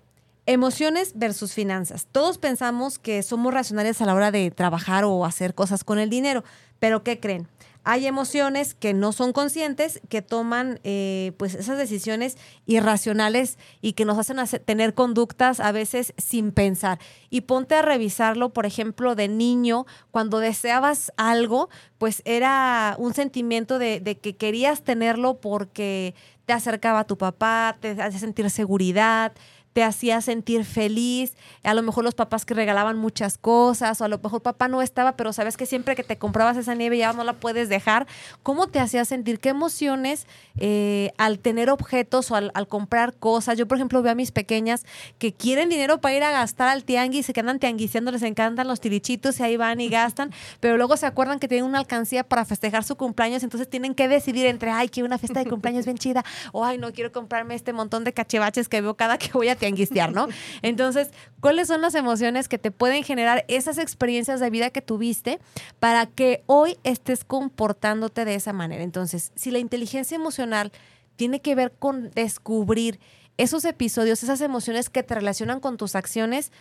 emociones versus finanzas. Todos pensamos que somos racionales a la hora de trabajar o hacer cosas con el dinero, pero ¿qué creen? Hay emociones que no son conscientes, que toman eh, pues esas decisiones irracionales y que nos hacen tener conductas a veces sin pensar. Y ponte a revisarlo, por ejemplo, de niño, cuando deseabas algo, pues era un sentimiento de, de que querías tenerlo porque te acercaba a tu papá, te hacía sentir seguridad, te hacía sentir feliz, a lo mejor los papás que regalaban muchas cosas, o a lo mejor papá no estaba, pero sabes que siempre que te comprabas esa nieve ya no la puedes dejar, ¿cómo te hacía sentir? ¿Qué emociones eh, al tener objetos o al, comprar cosas? Yo, por ejemplo, veo a mis pequeñas que quieren dinero para ir a gastar al tianguis, se quedan tianguiseando, les encantan los tirichitos y ahí van y gastan, pero luego se acuerdan que tienen una alcancía para festejar su cumpleaños, entonces tienen que decidir entre, ay, quiero una fiesta de cumpleaños bien chida, o ay, no quiero comprarme este montón de cachivaches que veo cada que voy a tianguistear, ¿no? Entonces, ¿cuáles son las emociones que te pueden generar esas experiencias de vida que tuviste para que hoy estés comportándote de esa manera? Entonces, si la inteligencia emocional tiene que ver con descubrir esos episodios, esas emociones que te relacionan con tus acciones,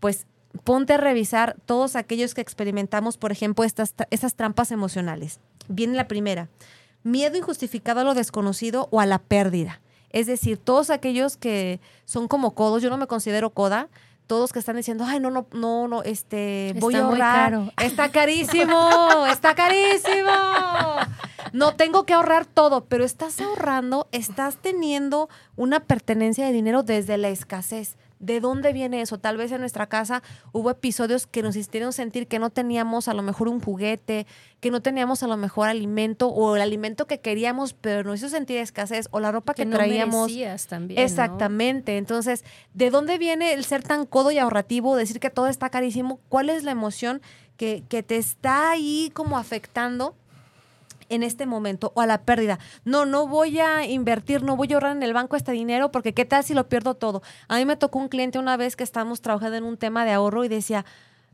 pues ponte a revisar todos aquellos que experimentamos, por ejemplo, estas, esas trampas emocionales. Viene la primera, miedo injustificado a lo desconocido o a la pérdida. Es decir, todos aquellos que son como codos, yo no me considero coda, todos que están diciendo, ay, no, no, no, no, este, voy a ahorrar. Está carísimo, está carísimo. No tengo que ahorrar todo, pero estás ahorrando, estás teniendo una pertenencia de dinero desde la escasez. ¿De dónde viene eso? Tal vez en nuestra casa hubo episodios que nos hicieron sentir que no teníamos a lo mejor un juguete, que no teníamos a lo mejor alimento o el alimento que queríamos, pero nos hizo sentir escasez o la ropa que, traíamos. también. Exactamente. Entonces, ¿de dónde viene el ser tan codo y ahorrativo, decir que todo está carísimo? ¿Cuál es la emoción que, que te está ahí como afectando? En este momento o a la pérdida. No, no voy a invertir, no voy a ahorrar en el banco este dinero porque qué tal si lo pierdo todo. A mí me tocó un cliente una vez que estábamos trabajando en un tema de ahorro y decía,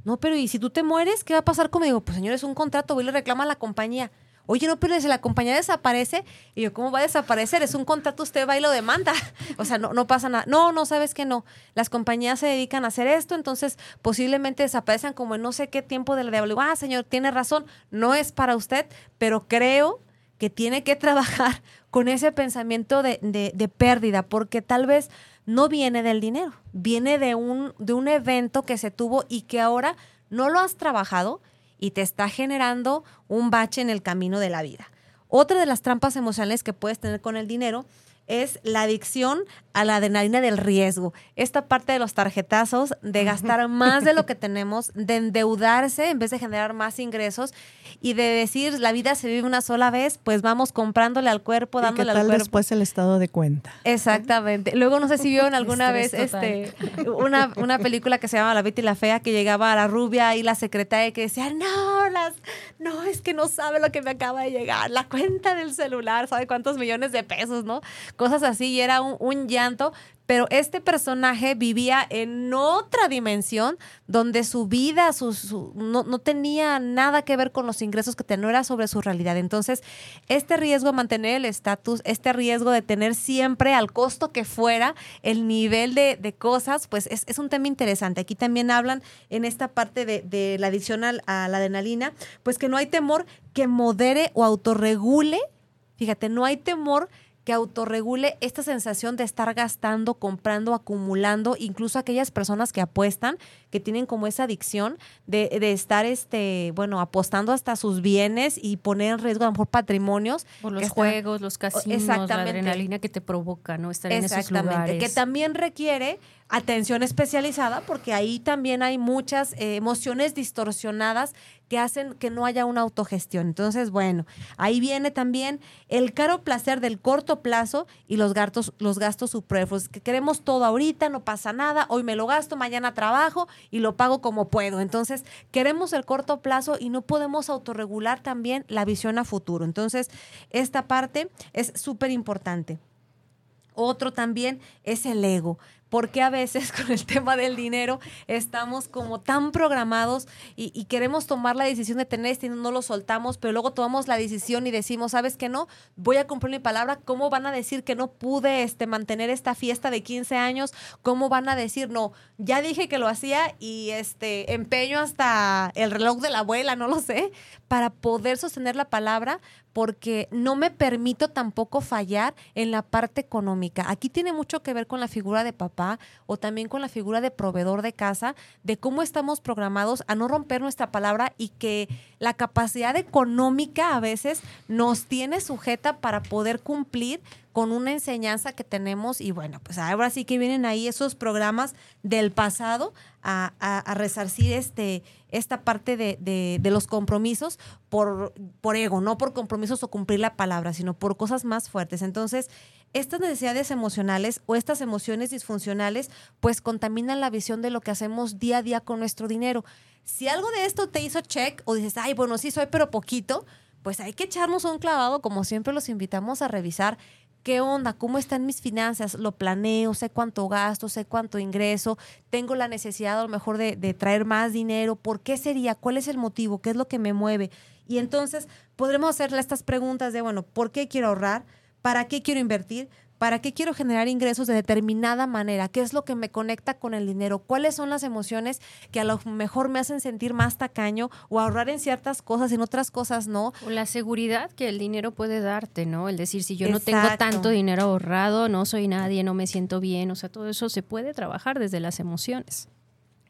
no, pero ¿y si tú te mueres, qué va a pasar conmigo? Pues señor, es un contrato, voy y le reclama a la compañía. Oye, no, pero si la compañía desaparece, y yo, ¿cómo va a desaparecer? Es un contrato, usted va y lo demanda. O sea, no, no pasa nada. No, no, sabes que no. Las compañías se dedican a hacer esto, entonces posiblemente desaparezcan como en no sé qué tiempo de la devaluación. Ah, señor, tiene razón, no es para usted, pero creo que tiene que trabajar con ese pensamiento de, de, de pérdida, porque tal vez no viene del dinero, viene de un, de un evento que se tuvo y que ahora no lo has trabajado y te está generando un bache en el camino de la vida. Otra de las trampas emocionales que puedes tener con el dinero es la adicción a la adrenalina del riesgo. Esta parte de los tarjetazos, de gastar más de lo que tenemos, de endeudarse en vez de generar más ingresos y de decir la vida se vive una sola vez, pues vamos comprándole al cuerpo, dándole ¿Y qué al tal cuerpo. después el estado de cuenta. Exactamente. Luego no sé si vieron alguna vez este una, una película que se llama La Betty y la Fea que llegaba a la rubia y la secretaria que decía, no, las, no, es que no sabe lo que me acaba de llegar, la cuenta del celular, sabe cuántos millones de pesos, ¿no? Cosas así y era un, un llanto, pero este personaje vivía en otra dimensión donde su vida su, su- no, no tenía nada que ver con los ingresos que tenía, no era sobre su realidad. Entonces, este riesgo de mantener el estatus, este riesgo de tener siempre al costo que fuera el nivel de, de cosas, pues es, es un tema interesante. Aquí también hablan en esta parte de, de la adicción al- a la adrenalina, pues que no hay temor que modere o autorregule, fíjate, no hay temor que autorregule esta sensación de estar gastando, comprando, acumulando, incluso aquellas personas que apuestan, que tienen como esa adicción de, de estar, este, bueno, apostando hasta sus bienes y poner en riesgo a lo mejor patrimonios. Por los están- juegos, los casinos, la exactamente. adrenalina que te provoca, ¿no? Estar en esos Exactamente, lugares. que también requiere atención especializada porque ahí también hay muchas eh, emociones distorsionadas que hacen que no haya una autogestión. Entonces, bueno, ahí viene también el caro placer del corto plazo y los gastos, los gastos superfluos, que queremos todo ahorita, no pasa nada, hoy me lo gasto, mañana trabajo y lo pago como puedo. Entonces, queremos el corto plazo y no podemos autorregular también la visión a futuro. Entonces, esta parte es súper importante. Otro también es el ego. Porque a veces con el tema del dinero estamos como tan programados y, queremos tomar la decisión de tener este y no lo soltamos, pero luego tomamos la decisión y decimos, ¿sabes qué no? Voy a cumplir mi palabra. ¿Cómo van a decir que no pude este, mantener esta fiesta de 15 años? ¿Cómo van a decir, no, ya dije que lo hacía y este empeño hasta el reloj de la abuela, no lo sé, para poder sostener la palabra? Porque no me permito tampoco fallar en la parte económica. Aquí tiene mucho que ver con la figura de papá o también con la figura de proveedor de casa, de cómo estamos programados a no romper nuestra palabra y que la capacidad económica a veces nos tiene sujeta para poder cumplir con una enseñanza que tenemos y bueno, pues ahora sí que vienen ahí esos programas del pasado a, a- a resarcir este, esta parte de, de- de los compromisos por, por ego, no por compromisos o cumplir la palabra, sino por cosas más fuertes. Entonces, estas necesidades emocionales o estas emociones disfuncionales pues contaminan la visión de lo que hacemos día a día con nuestro dinero. Si algo de esto te hizo check o dices, ay, bueno, sí soy, pero poquito, pues hay que echarnos un clavado, como siempre los invitamos a revisar ¿Qué onda? ¿Cómo están mis finanzas? Lo planeo, sé cuánto gasto, sé cuánto ingreso, tengo la necesidad a lo mejor de, traer más dinero. ¿Por qué sería? ¿Cuál es el motivo? ¿Qué es lo que me mueve? Y entonces podremos hacerle estas preguntas de, bueno, ¿por qué quiero ahorrar? ¿Para qué quiero invertir? ¿Para qué quiero generar ingresos de determinada manera? ¿Qué es lo que me conecta con el dinero? ¿Cuáles son las emociones que a lo mejor me hacen sentir más tacaño o ahorrar en ciertas cosas en otras cosas no? O la seguridad que el dinero puede darte, ¿no? El decir, si yo no tengo tanto dinero ahorrado, no soy nadie, no me siento bien, o sea, todo eso se puede trabajar desde las emociones.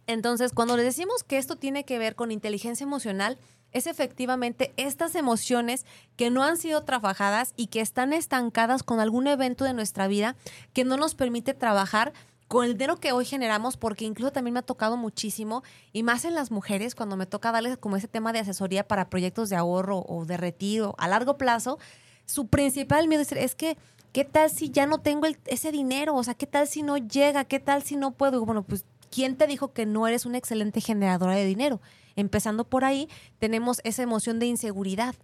Entonces, cuando les decimos que esto tiene que ver con inteligencia emocional, es efectivamente estas emociones que no han sido trabajadas y que están estancadas con algún evento de nuestra vida que no nos permite trabajar con el dinero que hoy generamos, porque incluso también me ha tocado muchísimo, y más en las mujeres, cuando me toca darles como ese tema de asesoría para proyectos de ahorro o de retiro a largo plazo, su principal miedo es, que, ¿qué tal si ya no tengo ese dinero? O sea, ¿qué tal si no llega? ¿Qué tal si no puedo? Bueno, pues, ¿quién te dijo que no eres una excelente generadora de dinero? Empezando por ahí, tenemos esa emoción de inseguridad.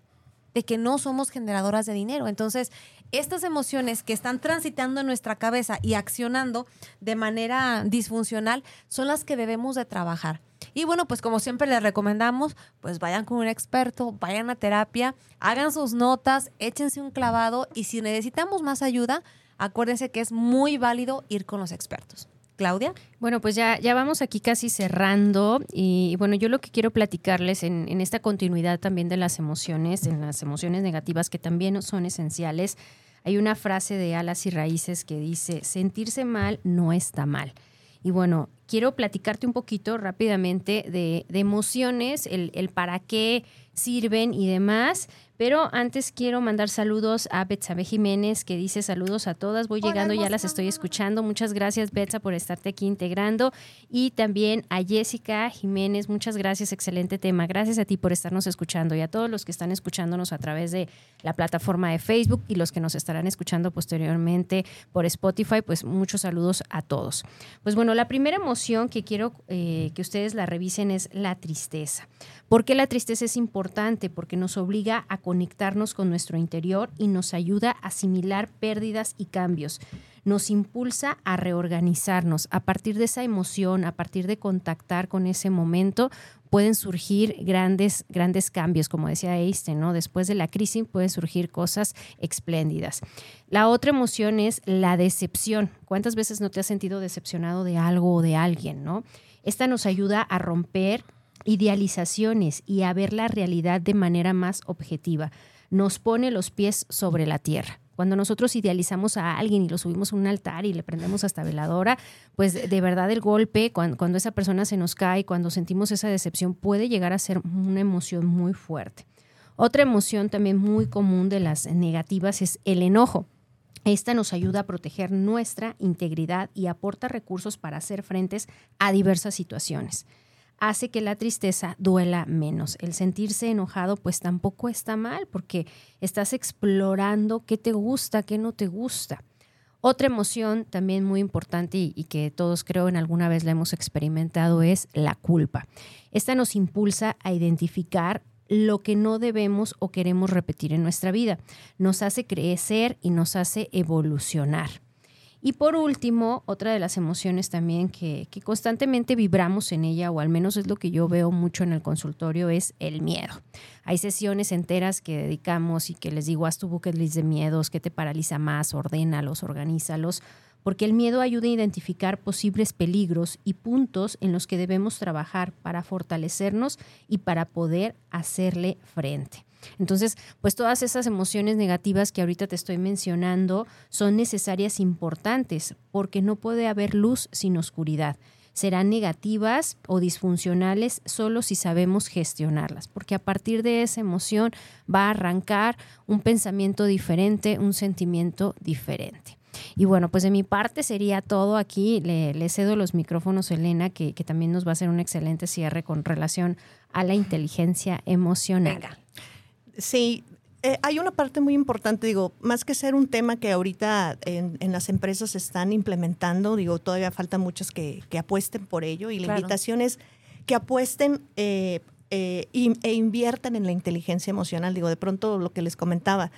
de que no somos generadoras de dinero. Entonces, estas emociones que están transitando en nuestra cabeza y accionando de manera disfuncional son las que debemos de trabajar. Y bueno, pues como siempre les recomendamos, pues vayan con un experto, vayan a terapia, hagan sus notas, échense un clavado y si necesitamos más ayuda, acuérdense que es muy válido ir con los expertos. Claudia. Bueno, pues ya, ya vamos aquí casi cerrando y bueno, yo lo que quiero platicarles en, en esta continuidad también de las emociones, en las emociones negativas que también son esenciales, hay una frase de Alas y Raíces que dice, sentirse mal no está mal. Y bueno, quiero platicarte un poquito rápidamente de, de emociones, el, el, para qué sirven y demás. Pero antes quiero mandar saludos a Betsabe Jiménez, que dice saludos a todas. Voy llegando, ya las estoy escuchando. Muchas gracias, Betsa, por estarte aquí integrando. Y también a Jessica Jiménez, muchas gracias, excelente tema. Gracias a ti por estarnos escuchando y a todos los que están escuchándonos a través de la plataforma de Facebook y los que nos estarán escuchando posteriormente por Spotify, pues muchos saludos a todos. Pues bueno, la primera emoción que quiero eh, que ustedes la revisen es la tristeza. ¿Por qué la tristeza es importante? Porque nos obliga a conectarnos con nuestro interior y nos ayuda a asimilar pérdidas y cambios. Nos impulsa a reorganizarnos. A partir de esa emoción, a partir de contactar con ese momento, pueden surgir grandes, grandes cambios, como decía Einstein, ¿no? Después de la crisis pueden surgir cosas espléndidas. La otra emoción es la decepción. ¿Cuántas veces no te has sentido decepcionado de algo o de alguien, no? Esta nos ayuda a romper idealizaciones y a ver la realidad de manera más objetiva. Nos pone los pies sobre la tierra. Cuando nosotros idealizamos a alguien y lo subimos a un altar y le prendemos hasta veladora, pues de verdad el golpe, cuando, esa persona se nos cae, cuando sentimos esa decepción, puede llegar a ser una emoción muy fuerte. Otra emoción también muy común de las negativas es el enojo. Esta nos ayuda a proteger nuestra integridad y aporta recursos para hacer frentes a diversas situaciones hace que la tristeza duela menos. El sentirse enojado pues tampoco está mal porque estás explorando qué te gusta, qué no te gusta. Otra emoción también muy importante y, que todos creo en alguna vez la hemos experimentado es la culpa. Esta nos impulsa a identificar lo que no debemos o queremos repetir en nuestra vida. Nos hace crecer y nos hace evolucionar. Y por último, otra de las emociones también que, constantemente vibramos en ella, o al menos es lo que yo veo mucho en el consultorio, es el miedo. Hay sesiones enteras que dedicamos y que les digo, haz tu bucket list de miedos, qué te paraliza más, ordénalos, organízalos, porque el miedo ayuda a identificar posibles peligros y puntos en los que debemos trabajar para fortalecernos y para poder hacerle frente. Entonces, pues todas esas emociones negativas que ahorita te estoy mencionando son necesarias, importantes, porque no puede haber luz sin oscuridad. Serán negativas o disfuncionales solo si sabemos gestionarlas, porque a partir de esa emoción va a arrancar un pensamiento diferente, un sentimiento diferente. Y bueno, pues de mi parte sería todo aquí. Le, cedo los micrófonos a Elena, que, que, también nos va a hacer un excelente cierre con relación a la inteligencia emocional. Sí, eh, hay una parte muy importante, digo, más que ser un tema que ahorita en, en las empresas están implementando, digo, todavía faltan muchos que, que apuesten por ello y la invitación es que apuesten eh, eh, e inviertan en la inteligencia emocional. Digo, de pronto lo que les comentaba,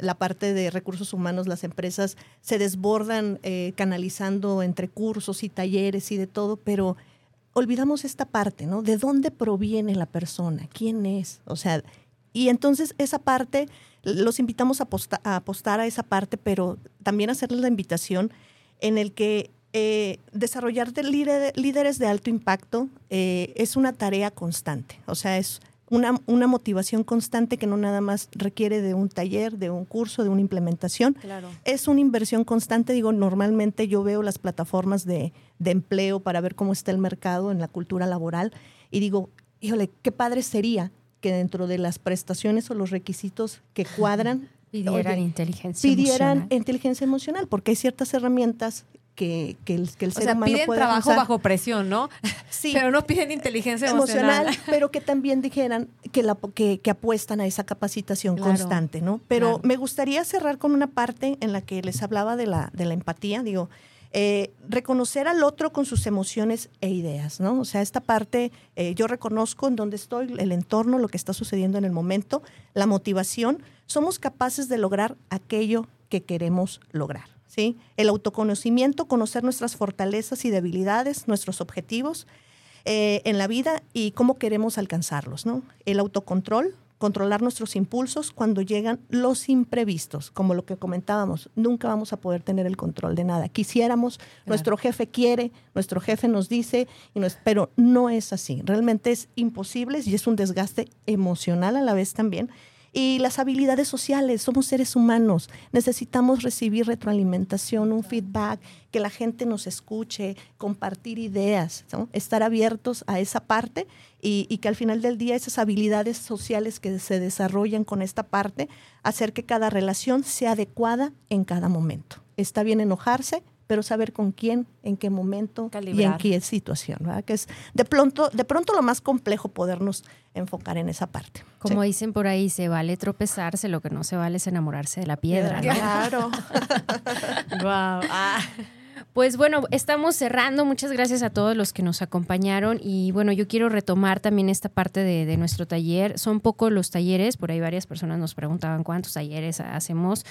la parte de recursos humanos, las empresas se desbordan canalizando entre cursos y talleres y de todo, pero olvidamos esta parte, ¿no? ¿De dónde proviene la persona? ¿Quién es? O sea, y entonces esa parte, los invitamos a, aposta, a apostar a esa parte, pero también hacerles la invitación en el que eh, desarrollar de líder, líderes de alto impacto eh, es una tarea constante, o sea, es una, una, motivación constante que no nada más requiere de un taller, de un curso, de una implementación. Claro. Es una inversión constante. Digo, normalmente yo veo las plataformas de, de, empleo para ver cómo está el mercado en la cultura laboral y digo, híjole, qué padre sería que dentro de las prestaciones o los requisitos que cuadran pidieran oye, inteligencia pidieran emocional. inteligencia emocional, porque hay ciertas herramientas que, que, el, que el o ser sea, humano piden puede trabajo usar. bajo presión, ¿no? Sí. Pero no piden inteligencia emocional. emocional pero que también dijeran que, la, que, que apuestan a esa capacitación Claro, constante, ¿no? Pero claro. me gustaría cerrar con una parte en la que les hablaba de la, de la empatía. Digo, Eh, reconocer al otro con sus emociones e ideas, ¿no? O sea, esta parte, eh, yo reconozco en dónde estoy, el entorno, lo que está sucediendo en el momento, la motivación, somos capaces de lograr aquello que queremos lograr, ¿sí? El autoconocimiento, conocer nuestras fortalezas y debilidades, nuestros objetivos eh, en la vida y cómo queremos alcanzarlos, ¿no? El autocontrol, controlar nuestros impulsos cuando llegan los imprevistos, como lo que comentábamos, nunca vamos a poder tener el control de nada. Quisiéramos, nuestro jefe quiere, nuestro jefe nos dice, y pero no es así. Realmente es imposible y es un desgaste emocional a la vez también y las habilidades sociales, somos seres humanos, necesitamos recibir retroalimentación, un feedback, que la gente nos escuche, compartir ideas, estar abiertos a esa parte y, que al final del día esas habilidades sociales que se desarrollan con esta parte, hacer que cada relación sea adecuada en cada momento. Está bien enojarse, pero saber con quién, en qué momento y en qué situación, ¿verdad? Que es de pronto, de pronto lo más complejo podernos enfocar en esa parte. Como dicen por ahí, se vale tropezarse, lo que no se vale es enamorarse de la piedra. Claro. wow. Ah. Pues bueno, estamos cerrando. Muchas gracias a todos los que nos acompañaron. Y bueno, yo quiero retomar también esta parte de, de nuestro taller. Son pocos los talleres, por ahí varias personas nos preguntaban cuántos talleres hacemos.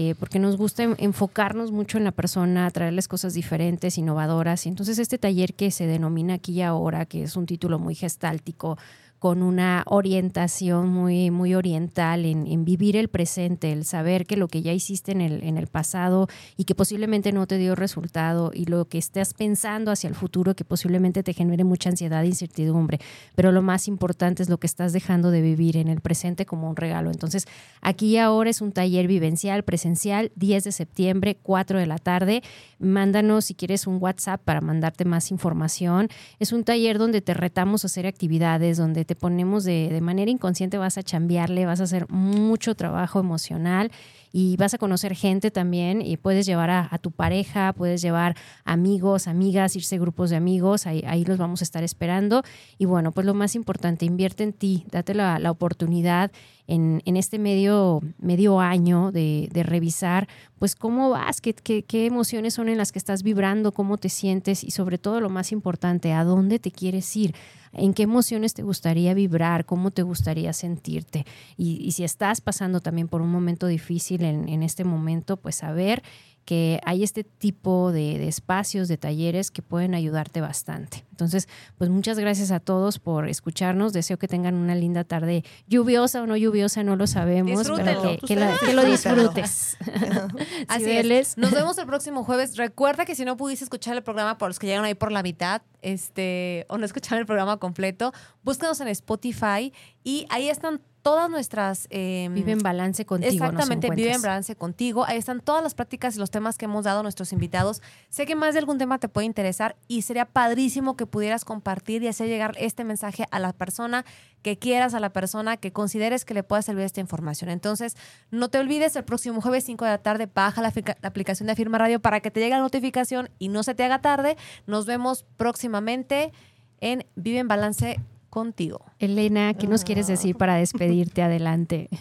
Eh, porque nos gusta enfocarnos mucho en la persona, traerles cosas diferentes, innovadoras. Y entonces este taller que se denomina aquí y ahora, que es un título muy gestáltico, con una orientación muy, muy oriental en, vivir el presente, el saber que lo que ya hiciste en el, en el pasado y que posiblemente no te dio resultado y lo que estás pensando hacia el futuro que posiblemente te genere mucha ansiedad e incertidumbre. Pero lo más importante es lo que estás dejando de vivir en el presente como un regalo. Entonces, aquí y ahora es un taller vivencial, presencial, 10 de septiembre, 4 de la tarde. Mándanos si quieres un WhatsApp para mandarte más información. Es un taller donde te retamos a hacer actividades, donde te ponemos de, de manera inconsciente, vas a chambearle, vas a hacer mucho trabajo emocional y vas a conocer gente también y puedes llevar a, tu pareja, puedes llevar amigos, amigas, irse grupos de amigos, ahí, los vamos a estar esperando. Y bueno, pues lo más importante, invierte en ti, date la, la oportunidad en, en, este medio, medio año de, revisar, pues cómo vas, qué, qué emociones son en las que estás vibrando, cómo te sientes y sobre todo lo más importante, a dónde te quieres ir en qué emociones te gustaría vibrar, cómo te gustaría sentirte. Y, si estás pasando también por un momento difícil en, en este momento, pues saber que hay este tipo de, espacios, de talleres que pueden ayudarte bastante. Entonces, pues muchas gracias a todos por escucharnos. Deseo que tengan una linda tarde, lluviosa o no lluviosa, no lo sabemos, pero que, lo disfrutes. Así es. Nos vemos el próximo jueves. Recuerda que si no pudiste escuchar el programa por los que llegan ahí por la mitad, este, o no escuchar el programa completo, búscanos en Spotify y ahí están todas nuestras... Eh, vive en balance contigo. Exactamente, vive en balance contigo. Ahí están todas las prácticas y los temas que hemos dado a nuestros invitados. Sé que más de algún tema te puede interesar y sería padrísimo que pudieras compartir y hacer llegar este mensaje a la persona que quieras, a la persona que consideres que le pueda servir esta información. Entonces, no te olvides, el próximo jueves 5 de la tarde baja la, la aplicación de Afirma Radio para que te llegue la notificación y no se te haga tarde. Nos vemos próximamente en Vive en Balance contigo. Elena, ¿qué nos quieres decir para despedirte? Adelante.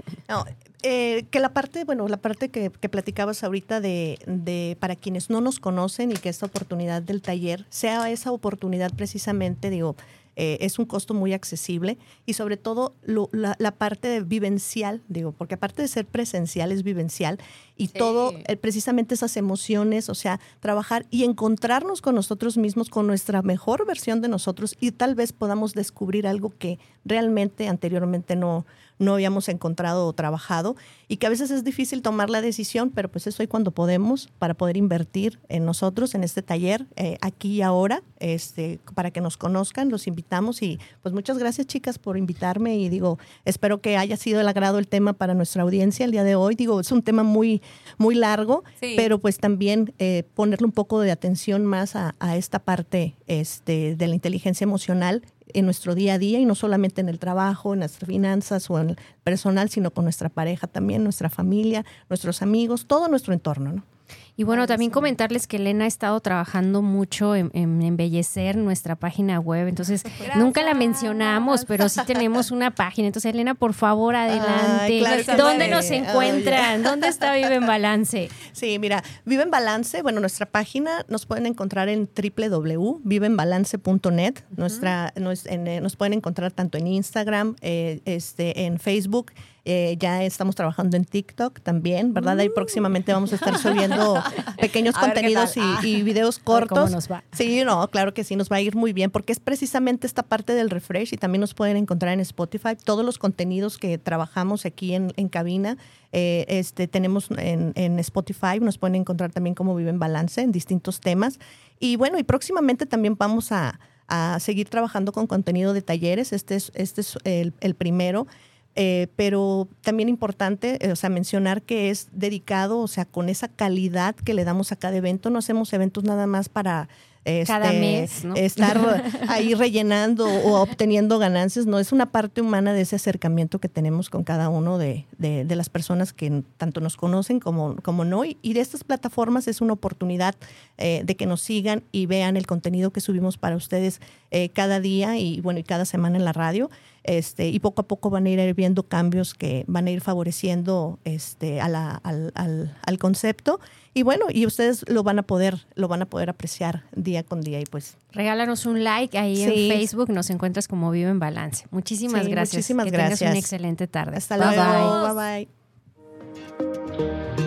Eh, que la parte, bueno, la parte que, platicabas ahorita de, de, para quienes no nos conocen y que esta oportunidad del taller sea esa oportunidad precisamente, digo, eh, es un costo muy accesible y sobre todo la, parte de vivencial, digo, porque aparte de ser presencial es vivencial y todo, eh, precisamente esas emociones, o sea, trabajar y encontrarnos con nosotros mismos, con nuestra mejor versión de nosotros y tal vez podamos descubrir algo que realmente anteriormente no, no habíamos encontrado o trabajado y que a veces es difícil tomar la decisión, pero pues eso hoy cuando podemos para poder invertir en nosotros, en este taller, eh, aquí y ahora, este, para que nos conozcan, los invitamos y pues muchas gracias chicas por invitarme y digo, espero que haya sido el agrado el tema para nuestra audiencia el día de hoy. Digo, es un tema muy, muy largo, pero pues también eh, ponerle un poco de atención más a, a esta parte este, de la inteligencia emocional en nuestro día a día y no solamente en el trabajo, en nuestras finanzas o en el personal, sino con nuestra pareja también, nuestra familia, nuestros amigos, todo nuestro entorno, ¿no? Y bueno, también comentarles que Elena ha estado trabajando mucho en, embellecer nuestra página web. Entonces, nunca la mencionamos, pero sí tenemos una página. Entonces, Elena, por favor, adelante. ¿Dónde nos encuentran? ¿Dónde está Vive en Balance? Sí, mira, Vive en Balance, bueno, nuestra página nos pueden encontrar en www.viveenbalance.net. Nuestra, nos, en, eh, nos pueden encontrar tanto en Instagram, eh, este, en Facebook eh, ya estamos trabajando en TikTok también, ¿verdad? Ahí próximamente vamos a estar subiendo pequeños contenidos y, Ah. y videos ¿Cómo cortos. nos va? Sí, no, claro que sí, nos va a ir muy bien porque es precisamente esta parte del refresh y también nos pueden encontrar en Spotify. Todos los contenidos que trabajamos aquí en, en cabina, eh, este, tenemos en, en Spotify, nos pueden encontrar también como Vive en Balance en distintos temas. Y bueno, y próximamente también vamos a, a seguir trabajando con contenido de talleres. Este es, este es el, el primero. Eh, pero también importante, eh, o sea, mencionar que es dedicado, o sea, con esa calidad que le damos a cada evento. No hacemos eventos nada más para este, Cada mes, ¿no? estar ahí rellenando o obteniendo ganancias. No, es una parte humana de ese acercamiento que tenemos con cada uno de, de- de las personas que tanto nos conocen como, como no. Y, y de estas plataformas es una oportunidad eh, de que nos sigan y vean el contenido que subimos para ustedes eh, cada día y bueno, y cada semana en la radio. Este, y poco a poco van a ir viendo cambios que van a ir favoreciendo este, a la- al, al- al concepto. Y bueno, y ustedes lo van a poder, lo van a poder apreciar día con día. Y pues Regálanos un like ahí Sí. en Facebook, nos encuentras como Vive en Balance. Muchísimas Sí, gracias. muchísimas que tengas gracias. una excelente tarde. hasta Bye, luego. bye. bye. bye.